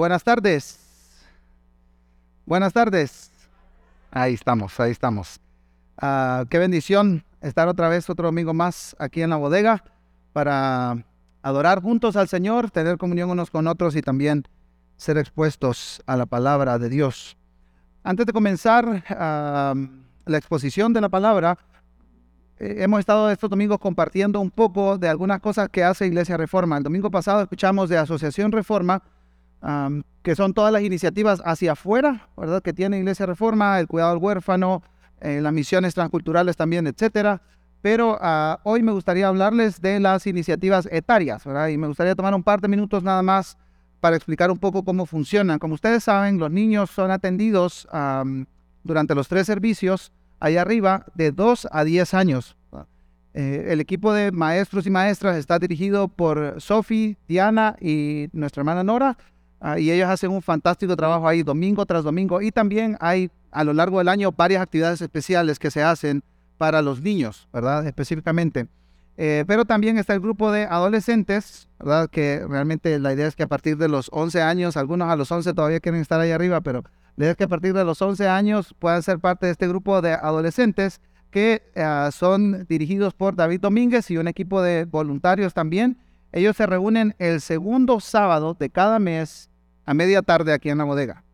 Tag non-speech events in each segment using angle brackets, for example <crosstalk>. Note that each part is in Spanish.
Buenas tardes. Buenas tardes. Ahí estamos, ahí estamos. Ah, qué bendición estar otra vez, otro domingo más aquí en la bodega para adorar juntos al Señor, tener comunión unos con otros y también ser expuestos a la palabra de Dios. Antes de comenzar ah, la exposición de la palabra, eh, hemos estado estos domingos compartiendo un poco de algunas cosas que hace Iglesia Reforma. El domingo pasado escuchamos de Asociación Reforma, que son todas las iniciativas hacia afuera, ¿verdad? Que tiene Iglesia Reforma, el cuidado del huérfano, eh, las misiones transculturales también, etcétera. Pero ah, hoy me gustaría hablarles de las iniciativas etarias, ¿verdad? Y me gustaría tomar un par de minutos nada más para explicar un poco cómo funcionan. Como ustedes saben, los niños son atendidos durante los tres servicios ahí arriba de 2 a 10 años. Eh, el equipo de maestros y maestras está dirigido por Sophie, Diana y nuestra hermana Nora. Ah, y ellos hacen un fantástico trabajo ahí domingo tras domingo. Y también hay a lo largo del año varias actividades especiales que se hacen para los niños, ¿verdad? Específicamente. Eh, pero también está el grupo de adolescentes, ¿verdad? Que realmente la idea es que a partir de los 11 años, algunos a los 11 todavía quieren estar ahí arriba, pero la idea es que a partir de los 11 años puedan ser parte de este grupo de adolescentes que eh, son dirigidos por David Domínguez y un equipo de voluntarios también. Ellos se reúnen el segundo sábado de cada mes a media tarde aquí en la bodega.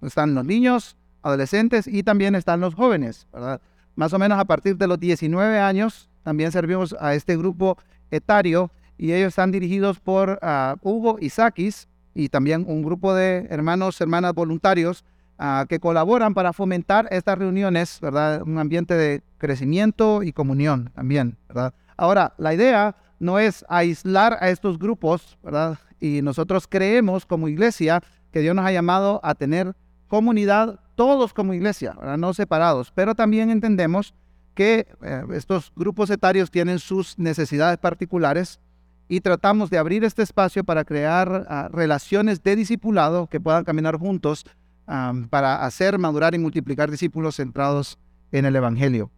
Están los niños, adolescentes y también están los jóvenes, ¿verdad? Más o menos a partir de los 19 años también servimos a este grupo etario y ellos están dirigidos por uh, Hugo Isakis y también un grupo de hermanos, hermanas voluntarios uh, que colaboran para fomentar estas reuniones, ¿verdad? Un ambiente de crecimiento y comunión también, ¿verdad? Ahora, la idea no es aislar a estos grupos, ¿verdad? Y nosotros creemos como iglesia que Dios nos ha llamado a tener comunidad todos como iglesia, no separados, pero también entendemos que eh, estos grupos etarios tienen sus necesidades particulares y tratamos de abrir este espacio para crear ah, relaciones de discipulado que puedan caminar juntos para hacer madurar y multiplicar discípulos centrados en el Evangelio.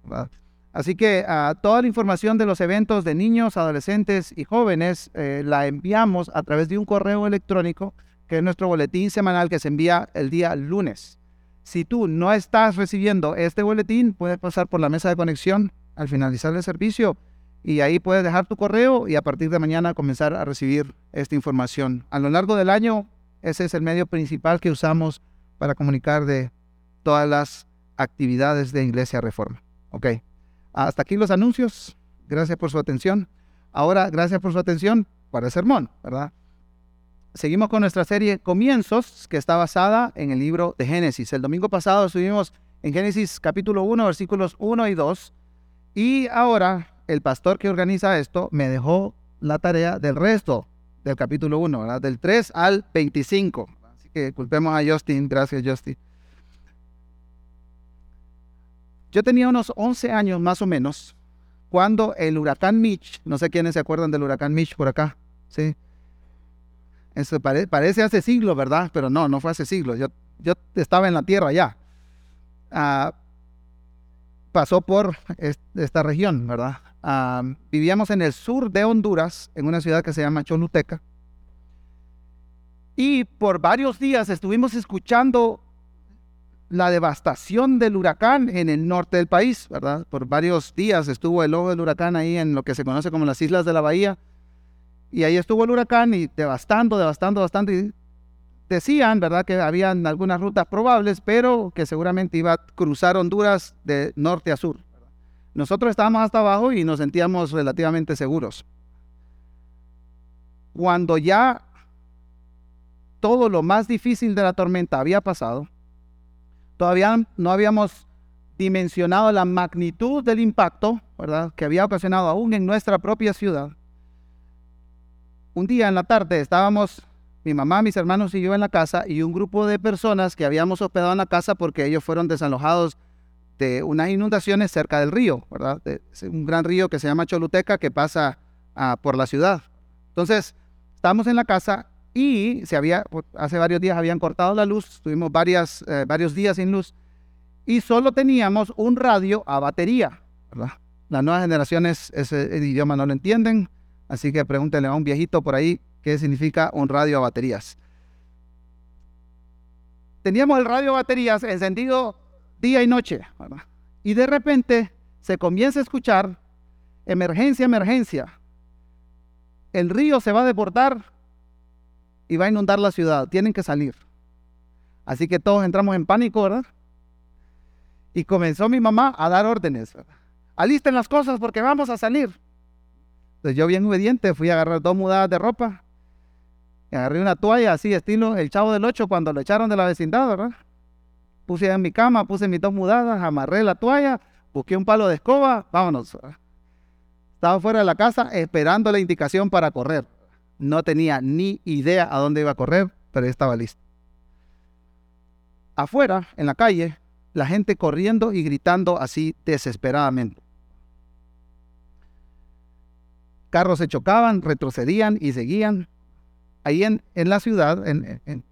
Así que ah, toda la información de los eventos de niños, adolescentes y jóvenes eh, la enviamos a través de un correo electrónico que es nuestro boletín semanal que se envía el día lunes. Si tú no estás recibiendo este boletín, puedes pasar por la mesa de conexión al finalizar el servicio y ahí puedes dejar tu correo y a partir de mañana comenzar a recibir esta información. A lo largo del año, ese es el medio principal que usamos para comunicar de todas las actividades de Iglesia Reforma. Ok. Hasta aquí los anuncios. Gracias por su atención. Ahora, gracias por su atención para el sermón, ¿verdad? seguimos con nuestra serie Comienzos, que está basada en el libro de Génesis. El domingo pasado estuvimos en Génesis capítulo 1, versículos 1 y 2. Y ahora el pastor que organiza esto me dejó la tarea del resto del capítulo 1, del 3 al 25. Así que culpemos a Justin. Gracias, Justin. Yo tenía unos 11 años más o menos cuando el huracán Mitch, no sé quiénes se acuerdan del huracán Mitch por acá, ¿sí? Eso parece hace siglos, ¿verdad? Pero no, no fue hace siglos. Yo, yo estaba en la tierra ya. Ah, pasó por esta región, ¿verdad? Ah, vivíamos en el sur de Honduras, en una ciudad que se llama Choluteca. Y por varios días estuvimos escuchando la devastación del huracán en el norte del país, ¿verdad? Por varios días estuvo el ojo del huracán ahí en lo que se conoce como las Islas de la Bahía. Y ahí estuvo el huracán y devastando, devastando bastante. Decían, ¿verdad?, que habían algunas rutas probables, pero que seguramente iba a cruzar Honduras de norte a sur. Nosotros estábamos hasta abajo y nos sentíamos relativamente seguros. Cuando ya todo lo más difícil de la tormenta había pasado, todavía no habíamos dimensionado la magnitud del impacto, ¿verdad?, que había ocasionado aún en nuestra propia ciudad un día en la tarde estábamos mi mamá, mis hermanos y yo en la casa y un grupo de personas que habíamos hospedado en la casa porque ellos fueron desalojados de unas inundaciones cerca del río, ¿verdad? Un gran río que se llama Choluteca que pasa ah, por la ciudad. Entonces, estábamos en la casa y se había, hace varios días habían cortado la luz, tuvimos varias, eh, varios días sin luz y solo teníamos un radio a batería, ¿verdad? Las nuevas generaciones ese idioma no lo entienden, Así que pregúntenle a un viejito por ahí qué significa un radio a baterías. teníamos el radio baterías encendido día y noche. Y de repente se comienza a escuchar emergencia, emergencia. El río se va a deportar y va a inundar la ciudad. Tienen que salir. Así que todos entramos en pánico, ¿verdad? Y comenzó mi mamá a dar órdenes. Alisten las cosas porque vamos a salir. Entonces yo bien obediente fui a agarrar dos mudadas de ropa. Y agarré una toalla así, estilo el chavo del ocho cuando lo echaron de la vecindad, ¿verdad? Puse en mi cama, puse mis dos mudadas, amarré la toalla, busqué un palo de escoba, vámonos. Estaba fuera de la casa esperando la indicación para correr. No tenía ni idea a dónde iba a correr, pero estaba listo afuera, en la calle, la gente corriendo y gritando así desesperadamente. Carros se chocaban, retrocedían y seguían. Ahí en, la ciudad, en,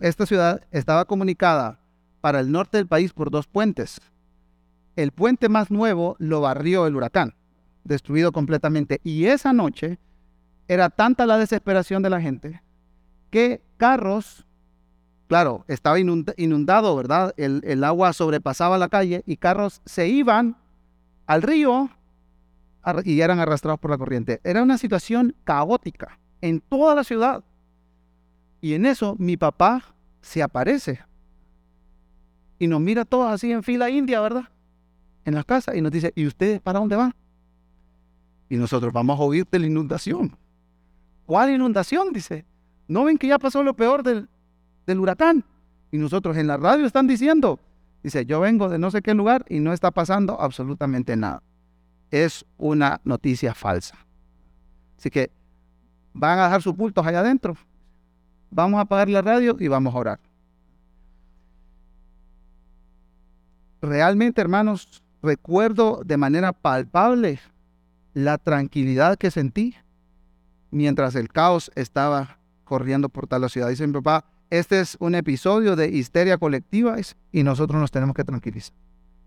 esta ciudad estaba comunicada para el norte del país por dos puentes. El puente más nuevo lo barrió el huracán, destruido completamente. Y esa noche era tanta la desesperación de la gente que carros Claro, estaba inundado, ¿verdad? El, agua sobrepasaba la calle y carros se iban al río y eran arrastrados por la corriente. Era una situación caótica en toda la ciudad. Y en eso mi papá se aparece y nos mira todos así en fila india, ¿verdad? En la casa y nos dice, ¿y ustedes para dónde van? Y nosotros vamos a oír de la inundación. ¿Cuál inundación? Dice. ¿No ven que ya pasó lo peor del, huracán. Y nosotros en la radio están diciendo, dice, yo vengo de no sé qué lugar y no está pasando absolutamente nada. Es una noticia falsa. Así que van a dejar sus pultos allá adentro. Vamos a apagar la radio y vamos a orar. Realmente, hermanos, recuerdo de manera palpable la tranquilidad que sentí mientras el caos estaba corriendo por tal ciudad. Dice mi papá, este es un episodio de histeria colectiva y nosotros nos tenemos que tranquilizar,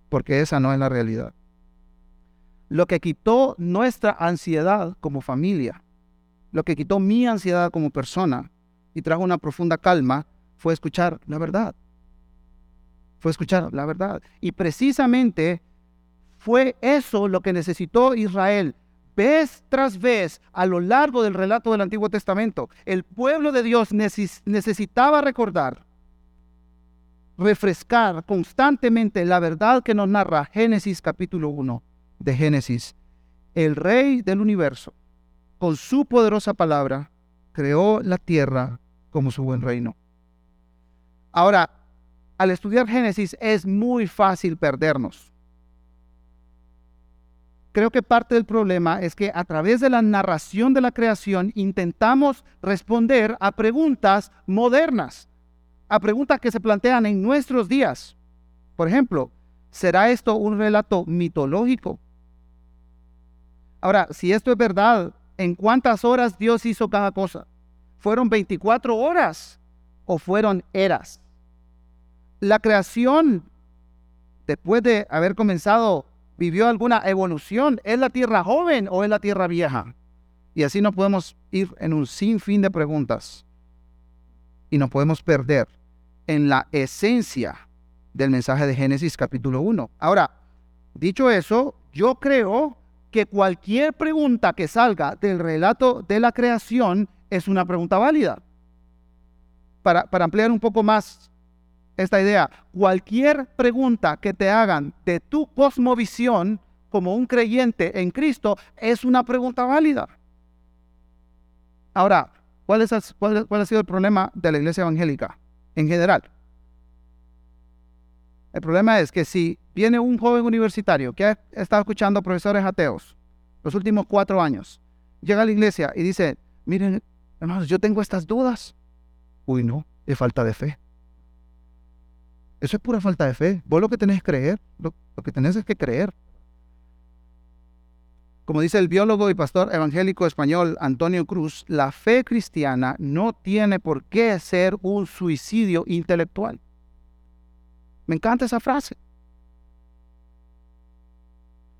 porque esa no es la realidad. Lo que quitó nuestra ansiedad como familia, lo que quitó mi ansiedad como persona y trajo una profunda calma fue escuchar la verdad. Fue escuchar la verdad. Y precisamente fue eso lo que necesitó Israel vez tras vez a lo largo del relato del Antiguo Testamento, el pueblo de Dios necesitaba recordar, refrescar constantemente la verdad que nos narra Génesis capítulo 1 de Génesis. El rey del universo, con su poderosa palabra, creó la tierra como su buen reino. Ahora, al estudiar Génesis es muy fácil perdernos creo que parte del problema es que a través de la narración de la creación intentamos responder a preguntas modernas, a preguntas que se plantean en nuestros días. Por ejemplo, ¿será esto un relato mitológico? Ahora, si esto es verdad, ¿en cuántas horas Dios hizo cada cosa? ¿Fueron 24 horas o fueron eras? La creación, después de haber comenzado vivió alguna evolución. ¿Es la tierra joven o es la tierra vieja? Y así nos podemos ir en un sinfín de preguntas y nos podemos perder en la esencia del mensaje de Génesis capítulo 1. Ahora, dicho eso, yo creo que cualquier pregunta que salga del relato de la creación es una pregunta válida. Para, para ampliar un poco más esta idea. Cualquier pregunta que te hagan de tu cosmovisión como un creyente en Cristo es una pregunta válida. Ahora, ¿cuál, es, ha sido el problema de la iglesia evangélica en general? El problema es que si viene un joven universitario que ha estado escuchando profesores ateos los últimos cuatro años, llega a la iglesia y dice, miren, hermanos, yo tengo estas dudas. Uy, no, es falta de fe. Eso es pura falta de fe. Vos lo que tenés es creer. Lo, que tenés es que creer. Como dice el biólogo y pastor evangélico español Antonio Cruz, la fe cristiana no tiene por qué ser un suicidio intelectual. Me encanta esa frase.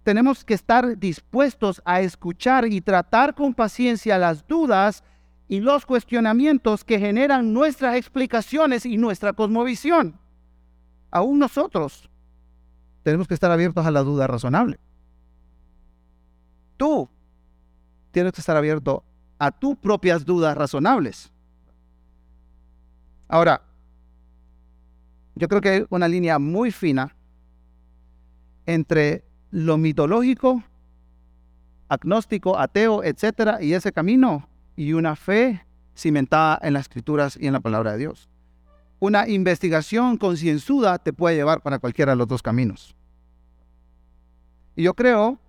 Tenemos que estar dispuestos a escuchar y tratar con paciencia las dudas y los cuestionamientos que generan nuestras explicaciones y nuestra cosmovisión. Aún nosotros tenemos que estar abiertos a la duda razonable. Tú tienes que estar abierto a tus propias dudas razonables. Ahora, yo creo que hay una línea muy fina entre lo mitológico, agnóstico, ateo, etcétera, y ese camino, y una fe cimentada en las escrituras y en la palabra de Dios. Una investigación concienzuda te puede llevar para cualquiera de los dos caminos. Y yo creo,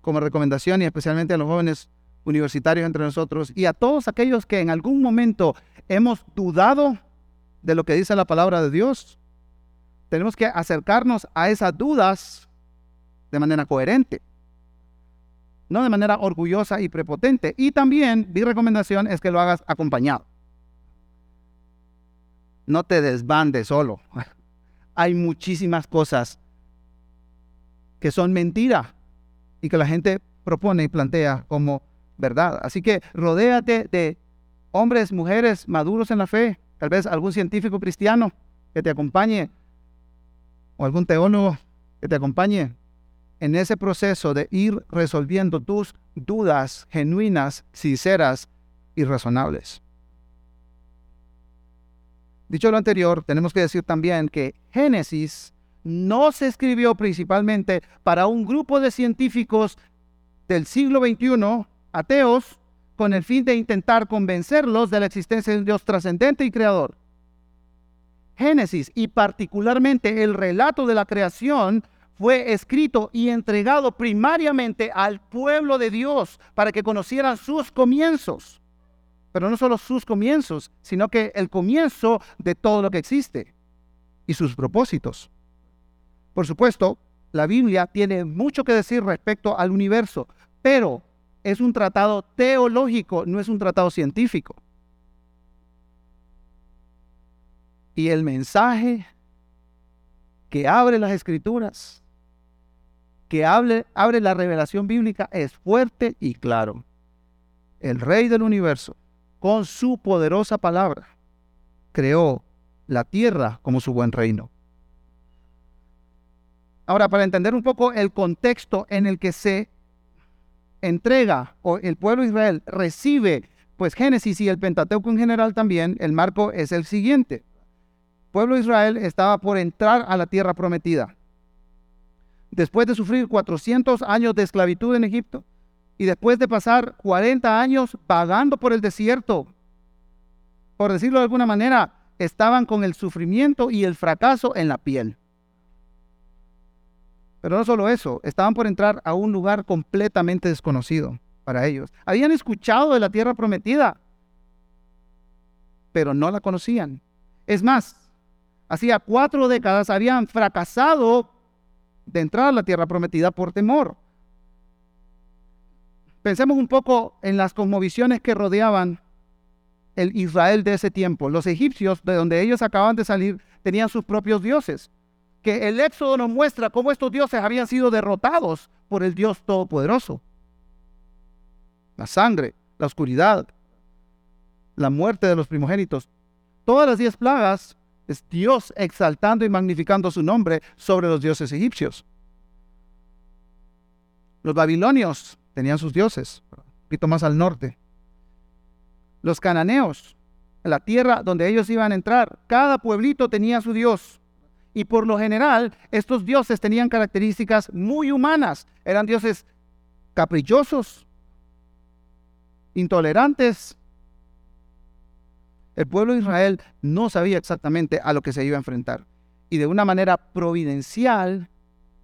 como recomendación, y especialmente a los jóvenes universitarios entre nosotros, y a todos aquellos que en algún momento hemos dudado de lo que dice la palabra de Dios, tenemos que acercarnos a esas dudas de manera coherente, no de manera orgullosa y prepotente. Y también mi recomendación es que lo hagas acompañado. No te desbandes solo. <laughs> Hay muchísimas cosas que son mentira y que la gente propone y plantea como verdad. Así que rodéate de hombres, mujeres maduros en la fe, tal vez algún científico cristiano que te acompañe o algún teólogo que te acompañe en ese proceso de ir resolviendo tus dudas genuinas, sinceras y razonables. Dicho lo anterior, tenemos que decir también que Génesis no se escribió principalmente para un grupo de científicos del siglo XXI, ateos, con el fin de intentar convencerlos de la existencia de un Dios trascendente y creador. Génesis y particularmente el relato de la creación fue escrito y entregado primariamente al pueblo de Dios para que conocieran sus comienzos. Pero no solo sus comienzos, sino que el comienzo de todo lo que existe y sus propósitos. Por supuesto, la Biblia tiene mucho que decir respecto al universo, pero es un tratado teológico, no es un tratado científico. Y el mensaje que abre las escrituras, que abre, abre la revelación bíblica, es fuerte y claro. El rey del universo, con su poderosa palabra, creó la tierra como su buen reino. Ahora, para entender un poco el contexto en el que se entrega o el pueblo de Israel recibe, pues Génesis y el Pentateuco en general también, el marco es el siguiente pueblo de Israel estaba por entrar a la tierra prometida. Después de sufrir 400 años de esclavitud en Egipto y después de pasar 40 años vagando por el desierto, por decirlo de alguna manera, estaban con el sufrimiento y el fracaso en la piel. Pero no solo eso, estaban por entrar a un lugar completamente desconocido para ellos. Habían escuchado de la tierra prometida, pero no la conocían. Es más, hacía cuatro décadas habían fracasado de entrar a la tierra prometida por temor. Pensemos un poco en las cosmovisiones que rodeaban el Israel de ese tiempo. Los egipcios, de donde ellos acaban de salir, tenían sus propios dioses. Que el Éxodo nos muestra cómo estos dioses habían sido derrotados por el Dios Todopoderoso. La sangre, la oscuridad, la muerte de los primogénitos. Todas las diez plagas es Dios exaltando y magnificando su nombre sobre los dioses egipcios. Los babilonios tenían sus dioses, un poquito más al norte. Los cananeos, la tierra donde ellos iban a entrar, cada pueblito tenía su dios. Y por lo general, estos dioses tenían características muy humanas. Eran dioses caprichosos, intolerantes, el pueblo de Israel no sabía exactamente a lo que se iba a enfrentar. Y de una manera providencial,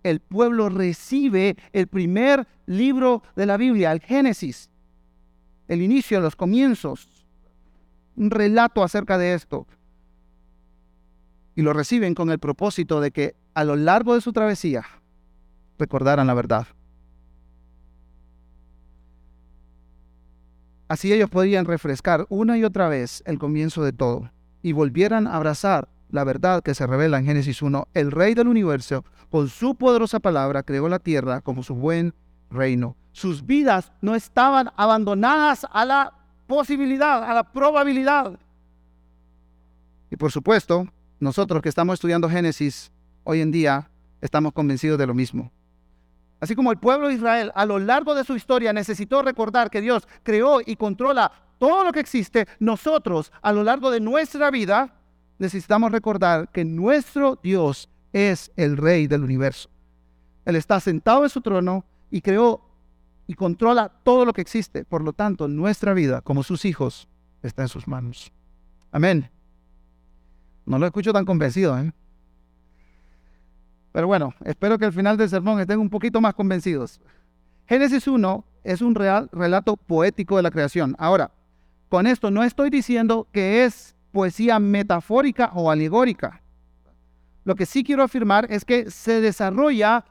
el pueblo recibe el primer libro de la Biblia, el Génesis, el inicio, los comienzos, un relato acerca de esto. Y lo reciben con el propósito de que a lo largo de su travesía recordaran la verdad. Así ellos podían refrescar una y otra vez el comienzo de todo y volvieran a abrazar la verdad que se revela en Génesis 1. El rey del universo, con su poderosa palabra, creó la tierra como su buen reino. Sus vidas no estaban abandonadas a la posibilidad, a la probabilidad. Y por supuesto, nosotros que estamos estudiando Génesis hoy en día, estamos convencidos de lo mismo. Así como el pueblo de Israel a lo largo de su historia necesitó recordar que Dios creó y controla todo lo que existe, nosotros a lo largo de nuestra vida necesitamos recordar que nuestro Dios es el rey del universo. Él está sentado en su trono y creó y controla todo lo que existe. Por lo tanto, nuestra vida como sus hijos está en sus manos. Amén. No lo escucho tan convencido, ¿eh? Pero bueno, espero que al final del sermón estén un poquito más convencidos. Génesis 1 es un real relato poético de la creación. Ahora, con esto no estoy diciendo que es poesía metafórica o alegórica. Lo que sí quiero afirmar es que se desarrolla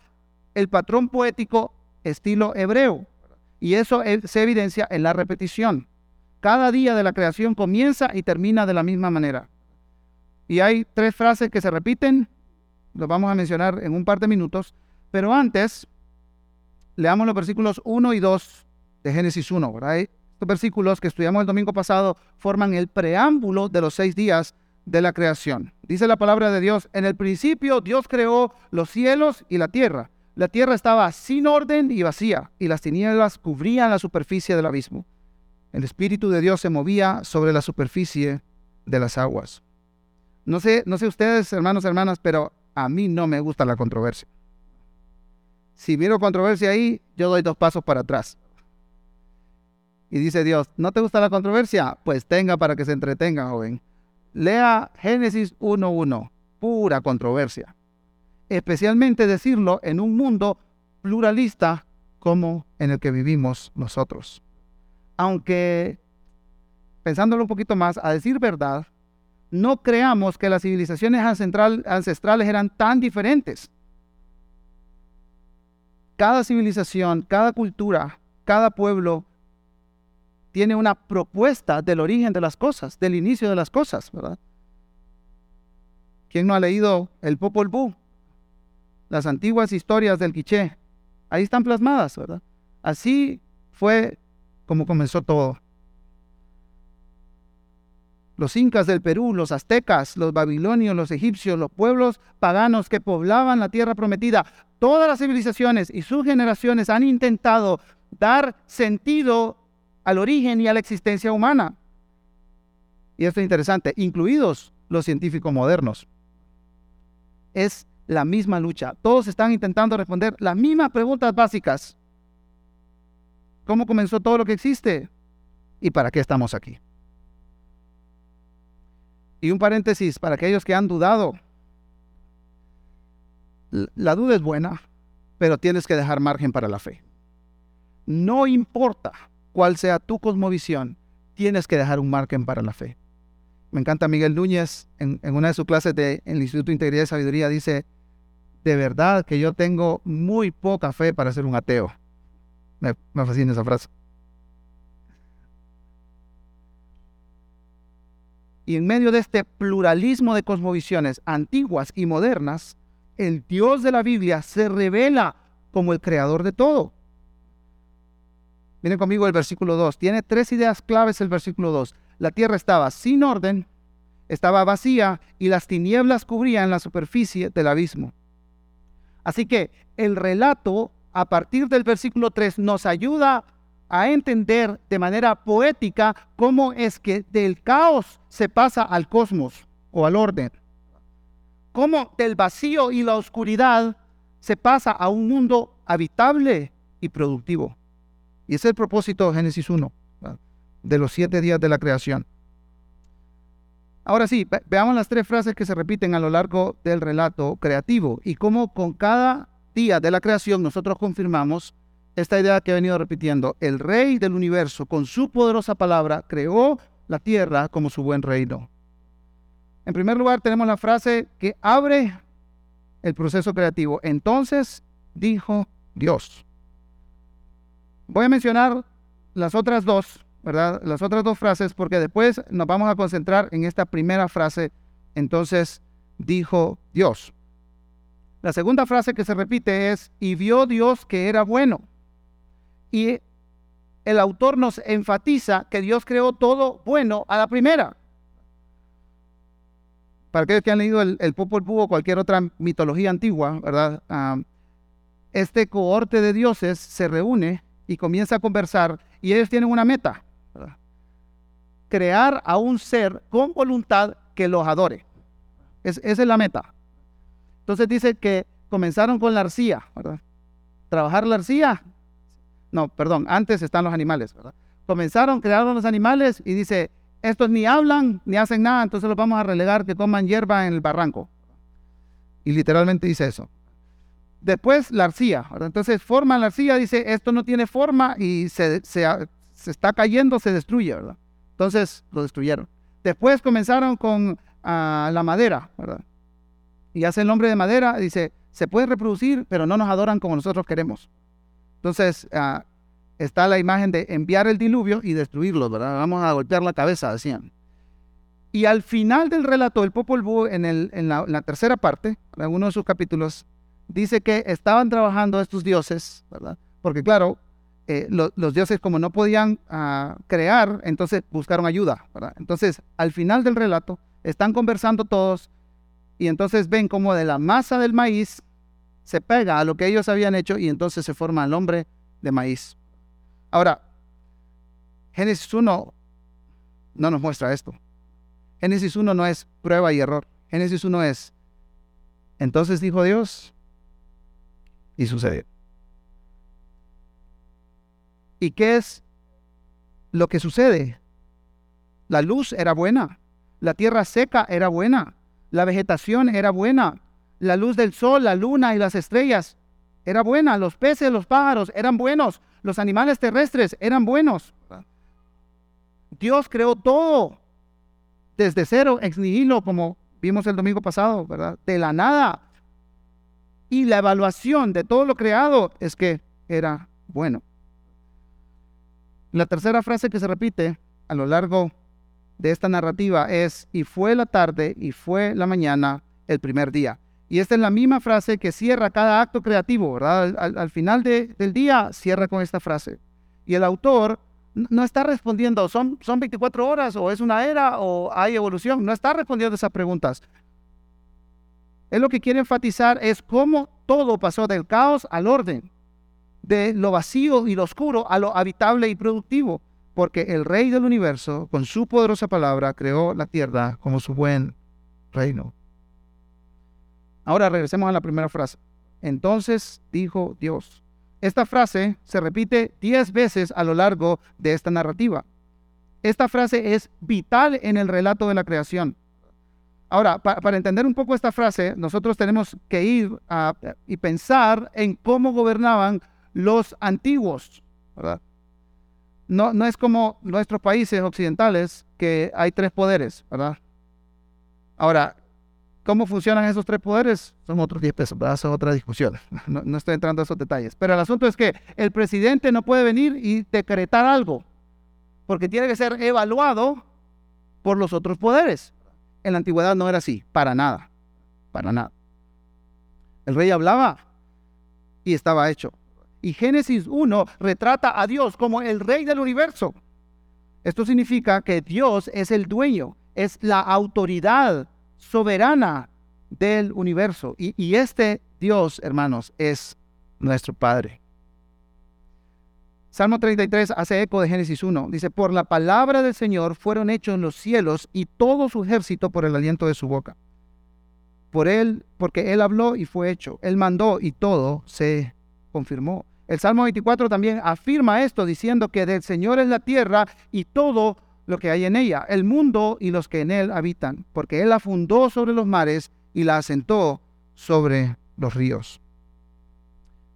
el patrón poético estilo hebreo y eso se evidencia en la repetición. Cada día de la creación comienza y termina de la misma manera. Y hay tres frases que se repiten, lo vamos a mencionar en un par de minutos, pero antes leamos los versículos 1 y 2 de Génesis 1. Estos versículos que estudiamos el domingo pasado forman el preámbulo de los seis días de la creación. Dice la palabra de Dios, en el principio Dios creó los cielos y la tierra. La tierra estaba sin orden y vacía, y las tinieblas cubrían la superficie del abismo. El Espíritu de Dios se movía sobre la superficie de las aguas. No sé, no sé ustedes, hermanos, hermanas, pero a mí no me gusta la controversia. Si miro controversia ahí, yo doy dos pasos para atrás. Y dice Dios, ¿no te gusta la controversia? Pues tenga para que se entretenga, joven. Lea Génesis 1.1, pura controversia. Especialmente decirlo en un mundo pluralista como en el que vivimos nosotros. Aunque, pensándolo un poquito más, a decir verdad, no creamos que las civilizaciones ancestrales eran tan diferentes. Cada civilización, cada cultura, cada pueblo tiene una propuesta del origen de las cosas, del inicio de las cosas, ¿verdad? ¿Quién no ha leído el Popol Vuh? Las antiguas historias del Quiché. Ahí están plasmadas, ¿verdad? Así fue como comenzó todo los incas del Perú, los aztecas, los babilonios, los egipcios, los pueblos paganos que poblaban la tierra prometida, todas las civilizaciones y sus generaciones han intentado dar sentido al origen y a la existencia humana. Y esto es interesante, incluidos los científicos modernos. Es la misma lucha. Todos están intentando responder las mismas preguntas básicas. ¿Cómo comenzó todo lo que existe? ¿Y para qué estamos aquí? Y un paréntesis para aquellos que han dudado. La duda es buena, pero tienes que dejar margen para la fe. No importa cuál sea tu cosmovisión, tienes que dejar un margen para la fe. Me encanta Miguel Núñez, en, una de sus clases de, en el Instituto de Integridad y Sabiduría, dice, de verdad que yo tengo muy poca fe para ser un ateo. Me, me fascina esa frase. Y en medio de este pluralismo de cosmovisiones antiguas y modernas, el Dios de la Biblia se revela como el creador de todo. Miren conmigo el versículo 2. Tiene tres ideas claves el versículo 2. La tierra estaba sin orden, estaba vacía y las tinieblas cubrían la superficie del abismo. Así que el relato a partir del versículo 3 nos ayuda a entender de manera poética cómo es que del caos se pasa al cosmos o al orden. Cómo del vacío y la oscuridad se pasa a un mundo habitable y productivo. Y ese es el propósito de Génesis 1, de los siete días de la creación. Ahora sí, veamos las tres frases que se repiten a lo largo del relato creativo y cómo con cada día de la creación nosotros confirmamos esta idea que he venido repitiendo. El rey del universo, con su poderosa palabra, creó la tierra como su buen reino. En primer lugar, tenemos la frase que abre el proceso creativo. Entonces dijo Dios. Voy a mencionar las otras dos, ¿verdad? Las otras dos frases porque después nos vamos a concentrar en esta primera frase. Entonces dijo Dios. La segunda frase que se repite es, y vio Dios que era bueno. Y el autor nos enfatiza que Dios creó todo bueno a la primera. Para aquellos que han leído el, el Popol Vuh o cualquier otra mitología antigua, ¿verdad? Ah, este cohorte de dioses se reúne y comienza a conversar y ellos tienen una meta, crear a un ser con voluntad que los adore. esa es la meta. Entonces dice que comenzaron con la arcilla, ¿verdad? Trabajar la arcilla. No, perdón, antes están los animales, ¿verdad? Comenzaron, crearon los animales y dice, estos ni hablan ni hacen nada, entonces los vamos a relegar que coman hierba en el barranco. Y literalmente dice eso. Después la arcilla, entonces forma la arcilla, dice, esto no tiene forma y se, está cayendo, se destruye, ¿verdad? Entonces lo destruyeron. Después comenzaron con ah, la madera, ¿verdad? Y hace el hombre de madera, dice, se puede reproducir, pero no nos adoran como nosotros queremos. Entonces ah, está la imagen de enviar el diluvio y destruirlo, ¿verdad? Vamos a golpear la cabeza, decían. Y al final del relato, el Popol Vuh, en, en, la, tercera parte, en alguno de sus capítulos, dice que estaban trabajando estos dioses, ¿verdad? Porque claro, eh, los dioses como no podían ah, crear, entonces buscaron ayuda. Entonces, al final del relato, están conversando todos y entonces ven como de la masa del maíz se pega a lo que ellos habían hecho y entonces se forma el hombre de maíz. Ahora, Génesis 1 no nos muestra esto. Génesis 1 no es prueba y error. Génesis 1 es, entonces dijo Dios, y sucedió. ¿Y qué es lo que sucede? La luz era buena, la tierra seca era buena, la vegetación era buena, la luz del sol, la luna y las estrellas era buena, los peces, los pájaros eran buenos, los animales terrestres eran buenos. Dios creó todo desde cero, ex nihilo, como vimos el domingo pasado, ¿verdad? De la nada. Y la evaluación de todo lo creado es que era bueno. La tercera frase que se repite a lo largo de esta narrativa es, y fue la tarde y fue la mañana el primer día. Y esta es la misma frase que cierra cada acto creativo, ¿verdad? Al, final del día cierra con esta frase. Y el autor no está respondiendo, ¿son, ¿son 24 horas o es una era o hay evolución? No está respondiendo esas preguntas. Él lo que quiere enfatizar es cómo todo pasó del caos al orden, de lo vacío y lo oscuro a lo habitable y productivo, porque el Rey del universo, con su poderosa palabra, creó la tierra como su buen reino. Ahora regresemos a la primera frase. Entonces dijo Dios. Esta frase se repite diez veces a lo largo de esta narrativa. Esta frase es vital en el relato de la creación. Ahora, para entender un poco esta frase, nosotros tenemos que ir a, y pensar en cómo gobernaban los antiguos, ¿verdad? No, no es como nuestros países occidentales que hay tres poderes, ¿verdad? Ahora, ¿cómo funcionan esos tres poderes? Son otros 10 pesos, ¿verdad? Son otra discusión. <laughs> No, no estoy entrando a esos detalles. Pero el asunto es que el presidente no puede venir y decretar algo, porque tiene que ser evaluado por los otros poderes. En la antigüedad no era así, para nada, para nada. El rey hablaba y estaba hecho. Y Génesis 1 retrata a Dios como el rey del universo. Esto significa que Dios es el dueño, es la autoridad soberana del universo. Y, y este Dios, hermanos, es nuestro Padre. Salmo 33 hace eco de Génesis 1. Dice, por la palabra del Señor fueron hechos los cielos y todo su ejército por el aliento de su boca. Por él, porque él habló y fue hecho. Él mandó y todo se confirmó. El Salmo 24 también afirma esto diciendo que del Señor es la tierra y todo lo que hay en ella, el mundo y los que en él habitan, porque él la fundó sobre los mares y la asentó sobre los ríos.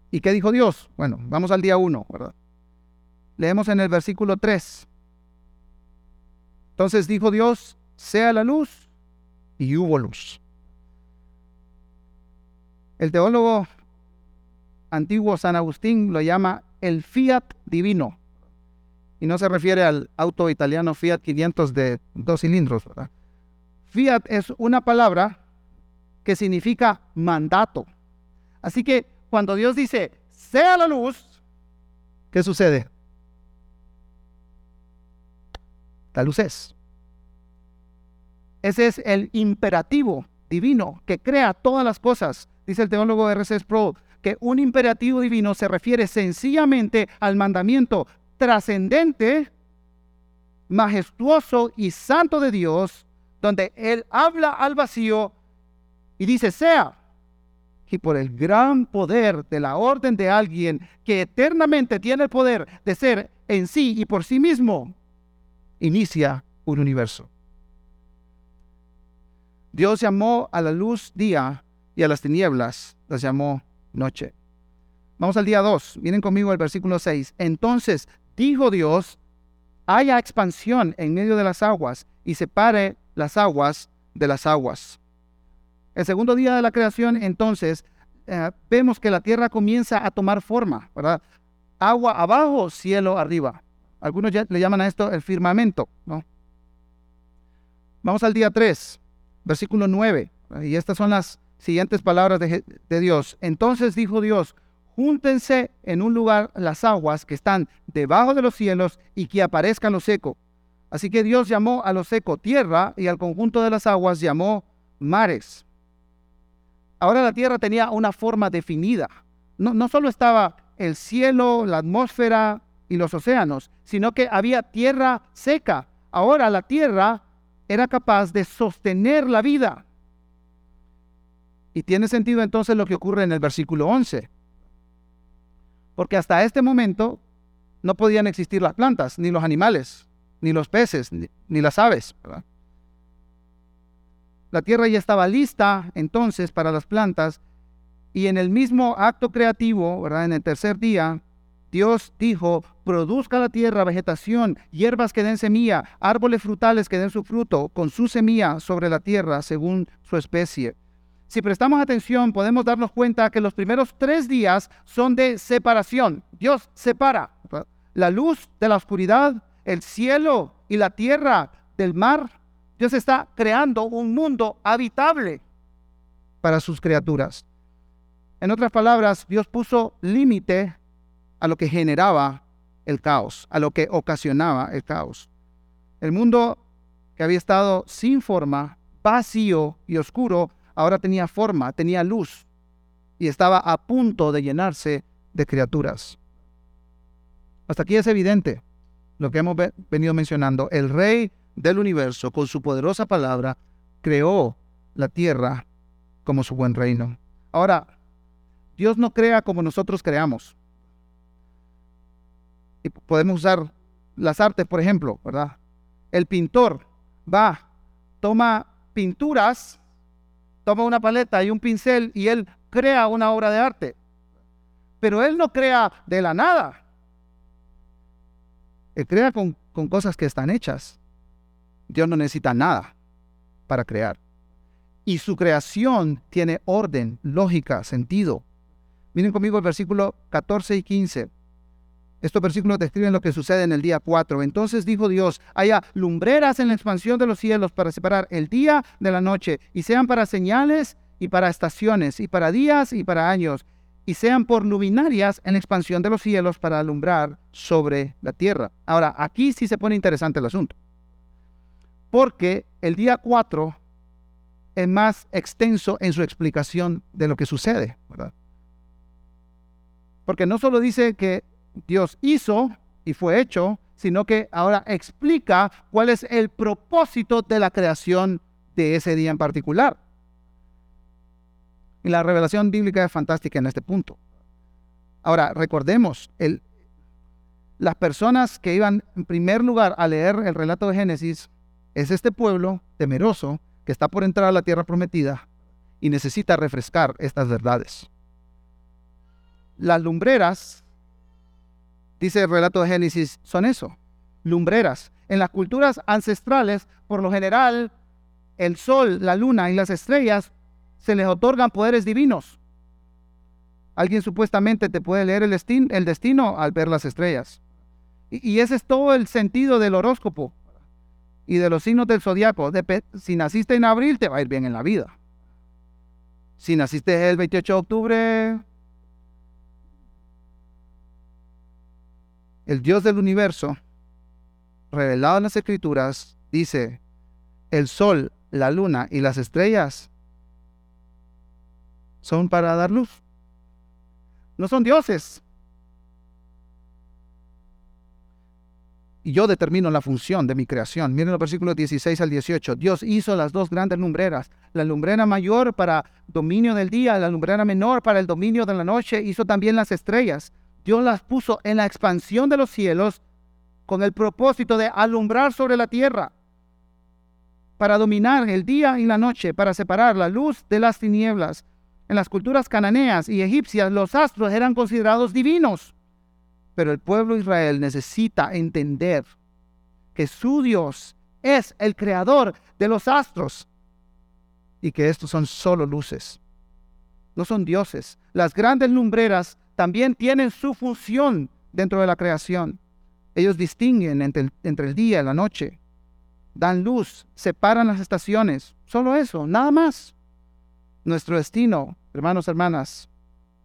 ¿Y qué dijo Dios? Bueno, vamos al día 1, ¿verdad? Leemos en el versículo 3. Entonces dijo Dios, sea la luz, y hubo luz. El teólogo antiguo San Agustín lo llama el fiat divino. Y no se refiere al auto italiano Fiat 500 de dos cilindros. ¿verdad? Fiat es una palabra que significa mandato. Así que cuando Dios dice, sea la luz, ¿qué sucede? La luz es. Ese es el imperativo divino que crea todas las cosas. Dice el teólogo R.C. Pro que un imperativo divino se refiere sencillamente al mandamiento trascendente, majestuoso y santo de Dios, donde Él habla al vacío y dice, sea. Y por el gran poder de la orden de alguien que eternamente tiene el poder de ser en sí y por sí mismo, inicia un universo. Dios llamó a la luz día y a las tinieblas las llamó noche. Vamos al día 2. Miren conmigo el versículo 6. Entonces dijo Dios, haya expansión en medio de las aguas y separe las aguas de las aguas. El segundo día de la creación, entonces, eh, vemos que la tierra comienza a tomar forma, ¿verdad? Agua abajo, cielo arriba. Algunos ya le llaman a esto el firmamento, ¿no? Vamos al día 3, versículo 9. Y estas son las siguientes palabras de, Dios. Entonces dijo Dios, júntense en un lugar las aguas que están debajo de los cielos y que aparezcan lo seco. Así que Dios llamó a lo seco tierra y al conjunto de las aguas llamó mares. Ahora la tierra tenía una forma definida. No, no solo estaba el cielo, la atmósfera y los océanos, sino que había tierra seca. Ahora la tierra era capaz de sostener la vida. Y tiene sentido entonces lo que ocurre en el versículo 11. Porque hasta este momento no podían existir las plantas, ni los animales, ni los peces, ni, las aves. La tierra ya estaba lista entonces para las plantas y en el mismo acto creativo, ¿verdad? en el tercer día, Dios dijo, produzca la tierra vegetación, hierbas que den semilla, árboles frutales que den su fruto con su semilla sobre la tierra según su especie. Si prestamos atención, podemos darnos cuenta que los primeros tres días son de separación. Dios separa la luz de la oscuridad, el cielo y la tierra del mar. Dios está creando un mundo habitable para sus criaturas. En otras palabras, Dios puso límite a lo que generaba el caos, a lo que ocasionaba el caos. El mundo que había estado sin forma, vacío y oscuro, ahora tenía forma, tenía luz y estaba a punto de llenarse de criaturas. Hasta aquí es evidente lo que hemos venido mencionando. El rey del universo, con su poderosa palabra, creó la tierra como su buen reino. Ahora, Dios no crea como nosotros creamos. Y podemos usar las artes, por ejemplo, ¿verdad? El pintor va, toma pinturas toma una paleta y un pincel y él crea una obra de arte. Pero él no crea de la nada. Él crea con, cosas que están hechas. Dios no necesita nada para crear. Y su creación tiene orden, lógica, sentido. Miren conmigo el versículo 14 y 15. Estos versículos describen lo que sucede en el día 4. Entonces dijo Dios, haya lumbreras en la expansión de los cielos para separar el día de la noche, y sean para señales y para estaciones, y para días y para años, y sean por luminarias en la expansión de los cielos para alumbrar sobre la tierra. Ahora, aquí sí se pone interesante el asunto. Porque el día 4 es más extenso en su explicación de lo que sucede, ¿verdad? Porque no solo dice que Dios hizo y fue hecho, sino que ahora explica cuál es el propósito de la creación de ese día en particular. Y la revelación bíblica es fantástica en este punto. Ahora, recordemos, el, las personas que iban en primer lugar a leer el relato de Génesis es este pueblo temeroso que está por entrar a la tierra prometida y necesita refrescar estas verdades. Las lumbreras dice el relato de Génesis, son eso, lumbreras. En las culturas ancestrales, por lo general, el sol, la luna y las estrellas se les otorgan poderes divinos. Alguien supuestamente te puede leer el destino, al ver las estrellas. Y, y, ese es todo el sentido del horóscopo y de los signos del zodiaco. si naciste en abril, te va a ir bien en la vida. Si naciste el 28 de octubre, el Dios del universo, revelado en las escrituras, dice, el sol, la luna y las estrellas son para dar luz. No son dioses. Y yo determino la función de mi creación. Miren los versículos 16 al 18. Dios hizo las dos grandes lumbreras. La lumbrera mayor para dominio del día, la lumbrera menor para el dominio de la noche. Hizo también las estrellas. Dios las puso en la expansión de los cielos con el propósito de alumbrar sobre la tierra, para dominar el día y la noche, para separar la luz de las tinieblas. En las culturas cananeas y egipcias los astros eran considerados divinos. Pero el pueblo de Israel necesita entender que su Dios es el creador de los astros y que estos son solo luces. No son dioses. Las grandes lumbreras también tienen su función dentro de la creación. Ellos distinguen entre el, día y la noche, dan luz, separan las estaciones. Solo eso, nada más. Nuestro destino, hermanos, hermanas,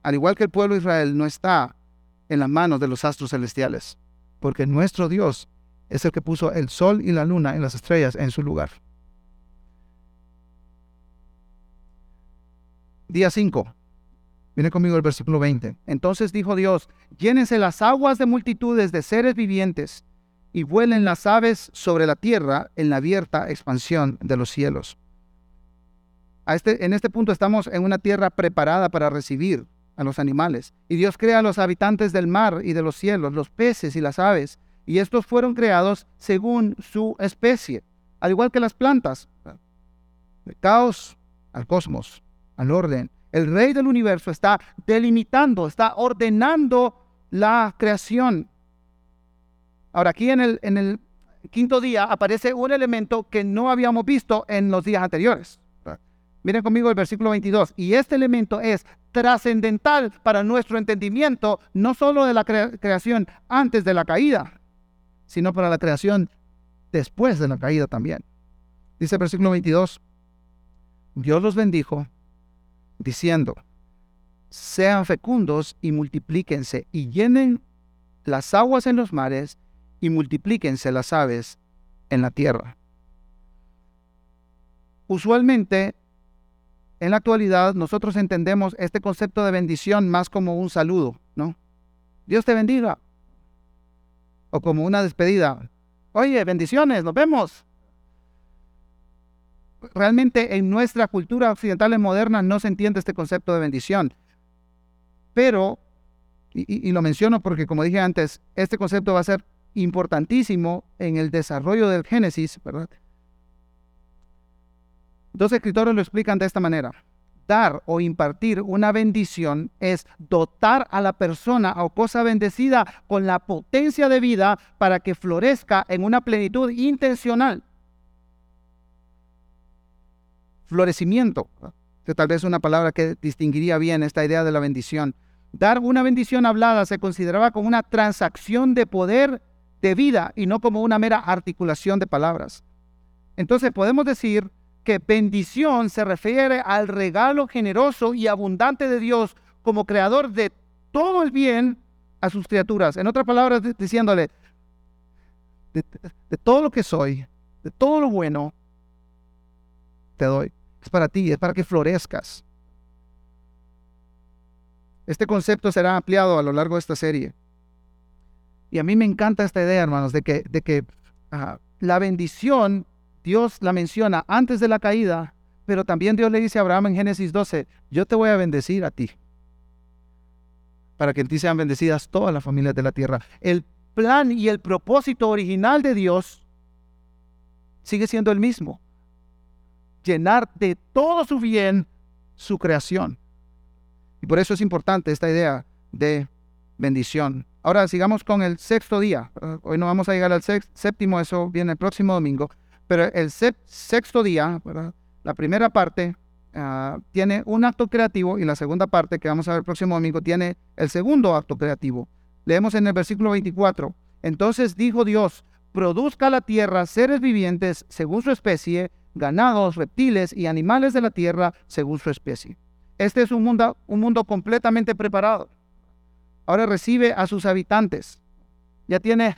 al igual que el pueblo de Israel, no está en las manos de los astros celestiales, porque nuestro Dios es el que puso el sol y la luna y las estrellas en su lugar. Día 5. Viene conmigo el versículo 20. Entonces dijo Dios, llénense las aguas de multitudes de seres vivientes y vuelen las aves sobre la tierra en la abierta expansión de los cielos. Este, en este punto estamos en una tierra preparada para recibir a los animales. Y Dios crea a los habitantes del mar y de los cielos, los peces y las aves. Y estos fueron creados según su especie, al igual que las plantas. El caos al cosmos, al orden. El rey del universo está delimitando, está ordenando la creación. Ahora aquí en el, en el quinto día aparece un elemento que no habíamos visto en los días anteriores. Miren conmigo el versículo 22. Y este elemento es trascendental para nuestro entendimiento, no solo de la creación antes de la caída, sino para la creación después de la caída también. Dice el versículo 22, Dios los bendijo diciendo, sean fecundos y multiplíquense y llenen las aguas en los mares y multiplíquense las aves en la tierra. Usualmente en la actualidad nosotros entendemos este concepto de bendición más como un saludo, ¿no? Dios te bendiga. O como una despedida. Oye, bendiciones, nos vemos. Realmente en nuestra cultura occidental y moderna no se entiende este concepto de bendición. Pero, y, y lo menciono porque como dije antes, este concepto va a ser importantísimo en el desarrollo del Génesis, ¿verdad? Dos escritores lo explican de esta manera. Dar o impartir una bendición es dotar a la persona o cosa bendecida con la potencia de vida para que florezca en una plenitud intencional. Florecimiento, que tal vez una palabra que distinguiría bien esta idea de la bendición. Dar una bendición hablada se consideraba como una transacción de poder de vida y no como una mera articulación de palabras. Entonces podemos decir que bendición se refiere al regalo generoso y abundante de Dios como creador de todo el bien a sus criaturas. En otras palabras, diciéndole, de, todo lo que soy, de todo lo bueno, te doy. Para ti, es para que florezcas. Este concepto será ampliado a lo largo de esta serie. Y a mí me encanta esta idea, hermanos, de que, de que ah, la bendición Dios la menciona antes de la caída, pero también Dios le dice a Abraham en Génesis 12, yo te voy a bendecir a ti, para que en ti sean bendecidas todas las familias de la tierra. El plan y el propósito original de Dios sigue siendo el mismo, llenar de todo su bien su creación. Y por eso es importante esta idea de bendición. Ahora sigamos con el sexto día. Hoy no vamos a llegar al séptimo, eso viene el próximo domingo. Pero el sexto día, la primera parte ah, tiene un acto creativo y la segunda parte, que vamos a ver el próximo domingo, tiene el segundo acto creativo. Leemos en el versículo 24. Entonces dijo Dios, produzca la tierra seres vivientes según su especie, ganados, reptiles y animales de la tierra según su especie. Este es un mundo, un mundo completamente preparado. Ahora recibe a sus habitantes. Ya tiene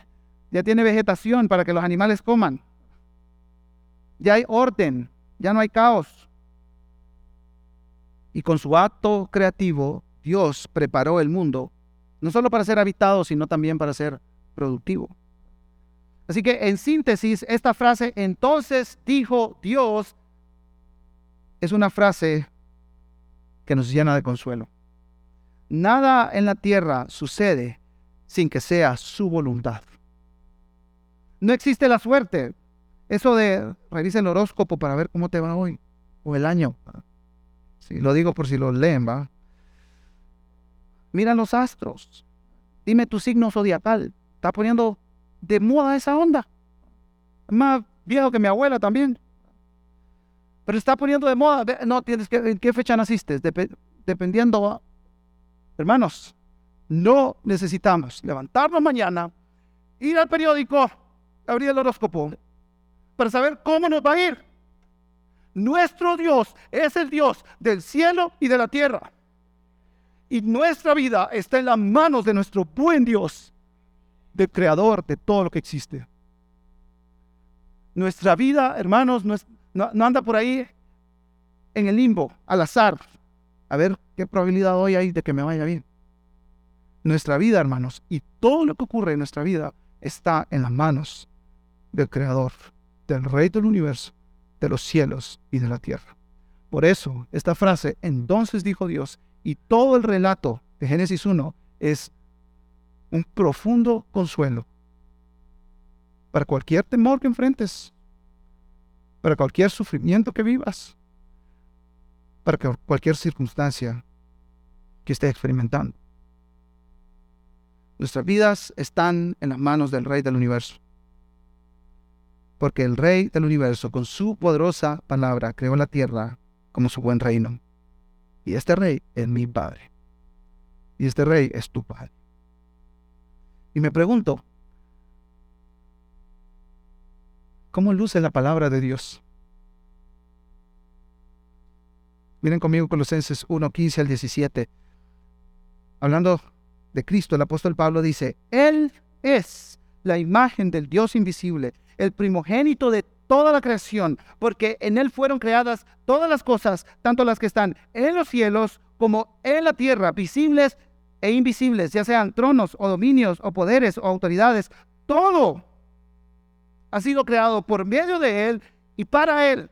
ya tiene vegetación para que los animales coman. Ya hay orden, ya no hay caos. Y con su acto creativo, Dios preparó el mundo, no solo para ser habitado, sino también para ser productivo. Así que en síntesis, esta frase, entonces dijo Dios, es una frase que nos llena de consuelo. Nada en la tierra sucede sin que sea su voluntad. No existe la suerte. Eso de revisa el horóscopo para ver cómo te va hoy o el año. Sí, lo digo por si lo leen, ¿va? Mira los astros. Dime tu signo zodiacal. Está poniendo de moda esa onda. más viejo que mi abuela también. Pero está poniendo de moda. No, tienes que, ¿en qué fecha naciste? dependiendo. Hermanos, no necesitamos levantarnos mañana, ir al periódico, abrir el horóscopo, para saber cómo nos va a ir. Nuestro Dios es el Dios del cielo y de la tierra. Y nuestra vida está en las manos de nuestro buen Dios, del creador de todo lo que existe. Nuestra vida, hermanos, no, anda por ahí en el limbo, al azar. A ver qué probabilidad hoy hay de que me vaya bien. Nuestra vida, hermanos, y todo lo que ocurre en nuestra vida está en las manos del Creador, del Rey del universo, de los cielos y de la tierra. Por eso, esta frase, entonces dijo Dios, y todo el relato de Génesis 1 es un profundo consuelo para cualquier temor que enfrentes, para cualquier sufrimiento que vivas, para cualquier circunstancia que estés experimentando. Nuestras vidas están en las manos del Rey del universo. Porque el Rey del universo, con su poderosa palabra, creó la tierra como su buen reino. Y este Rey es mi Padre. Y este Rey es tu Padre. Y me pregunto, ¿cómo luce la palabra de Dios? Miren conmigo Colosenses 1, 15 al 17. Hablando de Cristo, el apóstol Pablo dice, Él es la imagen del Dios invisible, el primogénito de toda la creación, porque en Él fueron creadas todas las cosas, tanto las que están en los cielos como en la tierra, visibles e invisibles, ya sean tronos o dominios o poderes o autoridades, todo ha sido creado por medio de Él y para Él.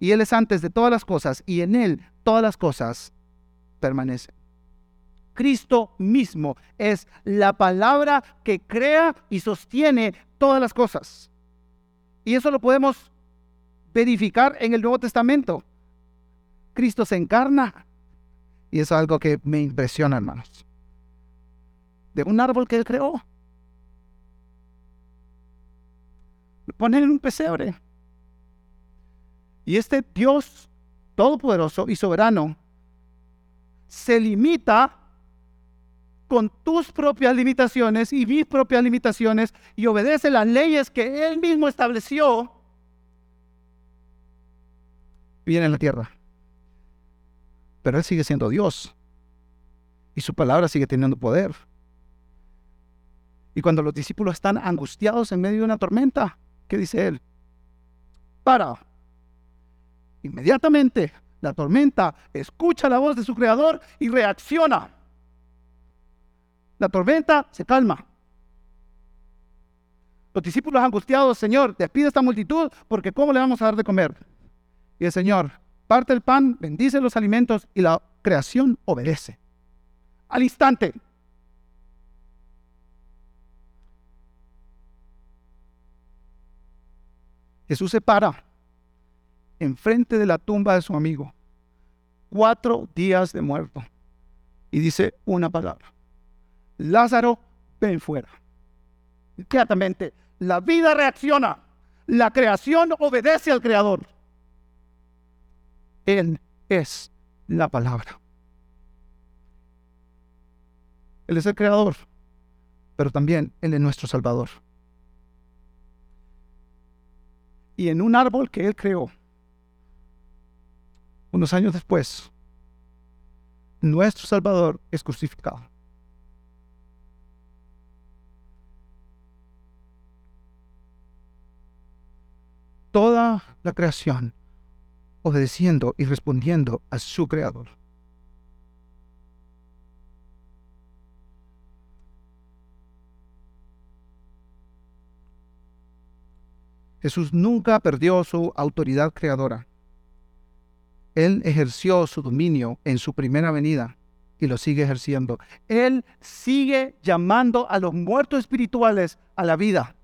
Y Él es antes de todas las cosas y en Él todas las cosas permanecen. Cristo mismo es la palabra que crea y sostiene todas las cosas. Y eso lo podemos verificar en el Nuevo Testamento. Cristo se encarna. Y es algo que me impresiona, hermanos. De un árbol que él creó. Lo ponen en un pesebre. Y este Dios todopoderoso y soberano se limita con tus propias limitaciones y mis propias limitaciones y obedece las leyes que Él mismo estableció, viene en la tierra. Pero Él sigue siendo Dios y su palabra sigue teniendo poder. Y cuando los discípulos están angustiados en medio de una tormenta, ¿qué dice Él? Para. Inmediatamente la tormenta escucha la voz de su creador y reacciona la tormenta se calma. Los discípulos angustiados, Señor, despide esta multitud porque ¿cómo le vamos a dar de comer? Y el Señor parte el pan, bendice los alimentos y la creación obedece. Al instante. Jesús se para enfrente de la tumba de su amigo, cuatro días de muerto, y dice una palabra. Lázaro, ven fuera. Inmediatamente, la vida reacciona. La creación obedece al Creador. Él es la palabra. Él es el creador, pero también Él es nuestro Salvador. Y en un árbol que Él creó, unos años después, nuestro Salvador es crucificado. Toda la creación obedeciendo y respondiendo a su creador. Jesús nunca perdió su autoridad creadora. Él ejerció su dominio en su primera venida y lo sigue ejerciendo. Él sigue llamando a los muertos espirituales a la vida.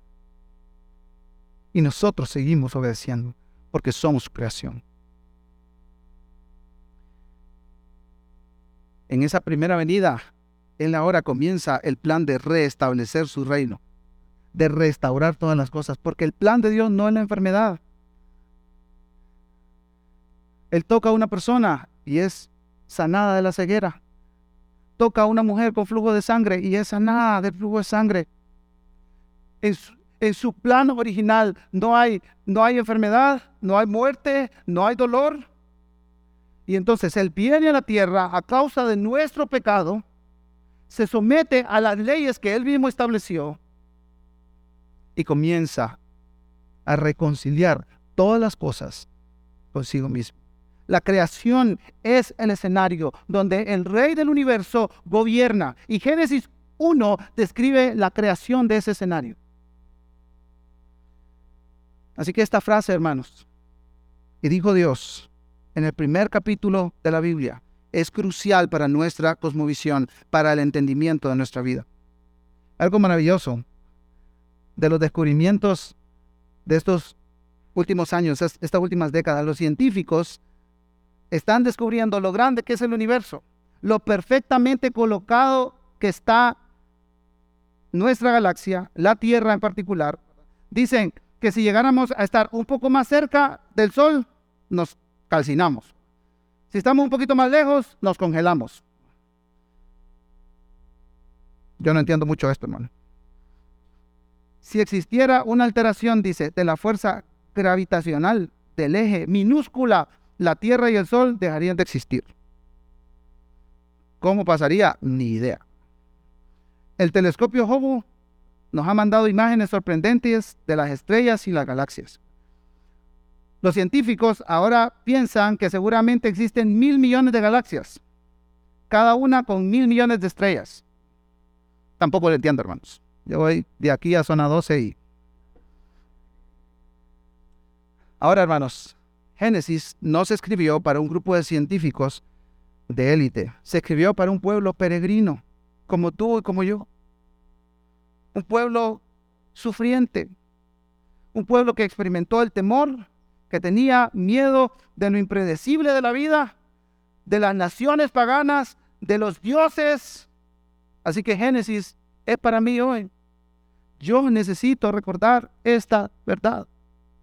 Y nosotros seguimos obedeciendo porque somos su creación. En esa primera venida, Él ahora comienza el plan de restablecer su reino, de restaurar todas las cosas, porque el plan de Dios no es la enfermedad. Él toca a una persona y es sanada de la ceguera. Toca a una mujer con flujo de sangre y es sanada del flujo de sangre. En su, en su plan original no hay, no hay enfermedad, no hay muerte, no hay dolor. Y entonces Él viene a la tierra a causa de nuestro pecado, se somete a las leyes que Él mismo estableció y comienza a reconciliar todas las cosas consigo mismo. La creación es el escenario donde el rey del universo gobierna. Y Génesis 1 describe la creación de ese escenario. Así que esta frase, hermanos, y dijo Dios en el primer capítulo de la Biblia, es crucial para nuestra cosmovisión, para el entendimiento de nuestra vida. Algo maravilloso de los descubrimientos de estos últimos años, estas últimas décadas, los científicos están descubriendo lo grande que es el universo, lo perfectamente colocado que está nuestra galaxia, la Tierra en particular. Dicen que si llegáramos a estar un poco más cerca del Sol, nos calcinamos. Si estamos un poquito más lejos, nos congelamos. Yo no entiendo mucho esto, hermano. Si existiera una alteración, dice, de la fuerza gravitacional del eje minúscula la Tierra y el Sol dejarían de existir. ¿Cómo pasaría? Ni idea. El telescopio Hubble nos ha mandado imágenes sorprendentes de las estrellas y las galaxias. Los científicos ahora piensan que seguramente existen mil millones de galaxias, cada una con mil millones de estrellas. Tampoco lo entiendo, hermanos. Yo voy de aquí a zona 12 y... Ahora, hermanos, Génesis no se escribió para un grupo de científicos de élite, se escribió para un pueblo peregrino, como tú y como yo. Un pueblo sufriente, un pueblo que experimentó el temor, que tenía miedo de lo impredecible de la vida, de las naciones paganas, de los dioses. Así que Génesis es para mí hoy. Yo necesito recordar esta verdad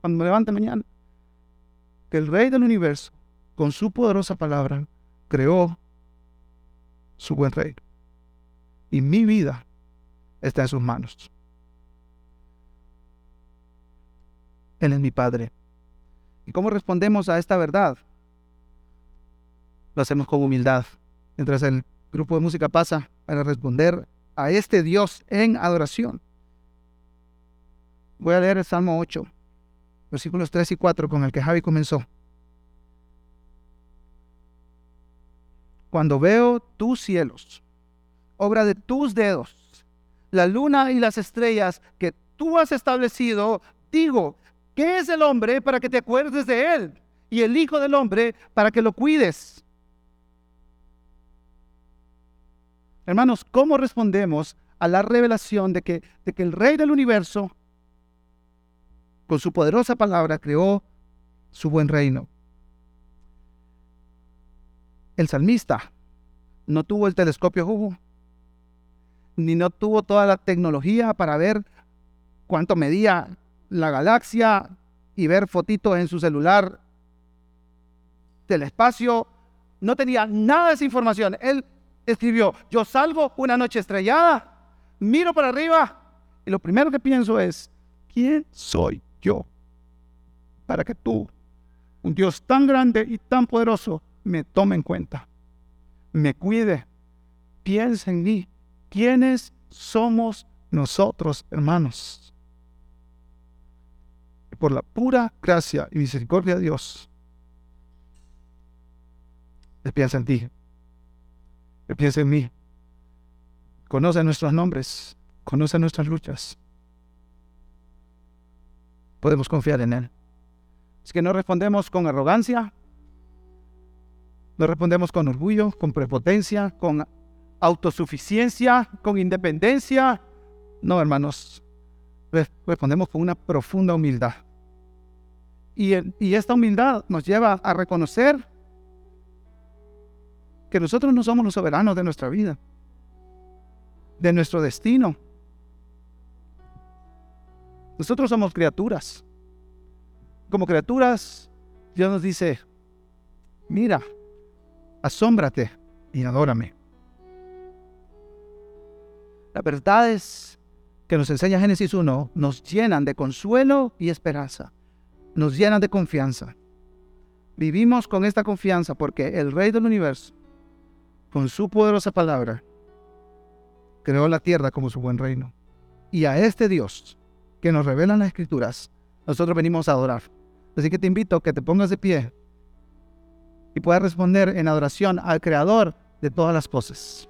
cuando me levante mañana que el Rey del universo, con su poderosa palabra, creó su buen rey. Y mi vida está en sus manos. Él es mi Padre. ¿Y cómo respondemos a esta verdad? Lo hacemos con humildad. Mientras el grupo de música pasa para responder a este Dios en adoración. Voy a leer el Salmo 8 versículos 3 y 4 con el que Javi comenzó. Cuando veo tus cielos, obra de tus dedos, la luna y las estrellas que tú has establecido, digo, ¿qué es el hombre para que te acuerdes de él? Y el Hijo del Hombre para que lo cuides. Hermanos, ¿cómo respondemos a la revelación de que, de que el Rey del universo con su poderosa palabra creó su buen reino. El salmista no tuvo el telescopio Hubble, ni no tuvo toda la tecnología para ver cuánto medía la galaxia y ver fotitos en su celular del espacio. No tenía nada de esa información. Él escribió, yo salgo una noche estrellada, miro para arriba y lo primero que pienso es, ¿quién soy yo, para que tú, un Dios tan grande y tan poderoso, me tome en cuenta, me cuide, piense en mí. ¿Quiénes somos nosotros, hermanos? Por la pura gracia y misericordia de Dios, Él piensa en ti. Él piensa en mí. Conoce nuestros nombres. Conoce nuestras luchas. Podemos confiar en Él. Es que no respondemos con arrogancia. No respondemos con orgullo, con prepotencia, con autosuficiencia, con independencia. No, hermanos. Respondemos con una profunda humildad. Y, esta humildad nos lleva a reconocer que nosotros no somos los soberanos de nuestra vida, de nuestro destino. Nosotros somos criaturas. Como criaturas, Dios nos dice, mira, asómbrate y adórame. Las verdades que nos enseña Génesis 1 nos llenan de consuelo y esperanza, nos llenan de confianza. Vivimos con esta confianza porque el Rey del universo con su poderosa palabra, creó la tierra como su buen reino. Y a este Dios que nos revela en las escrituras, nosotros venimos a adorar. Así que te invito a que te pongas de pie y puedas responder en adoración al Creador de todas las cosas.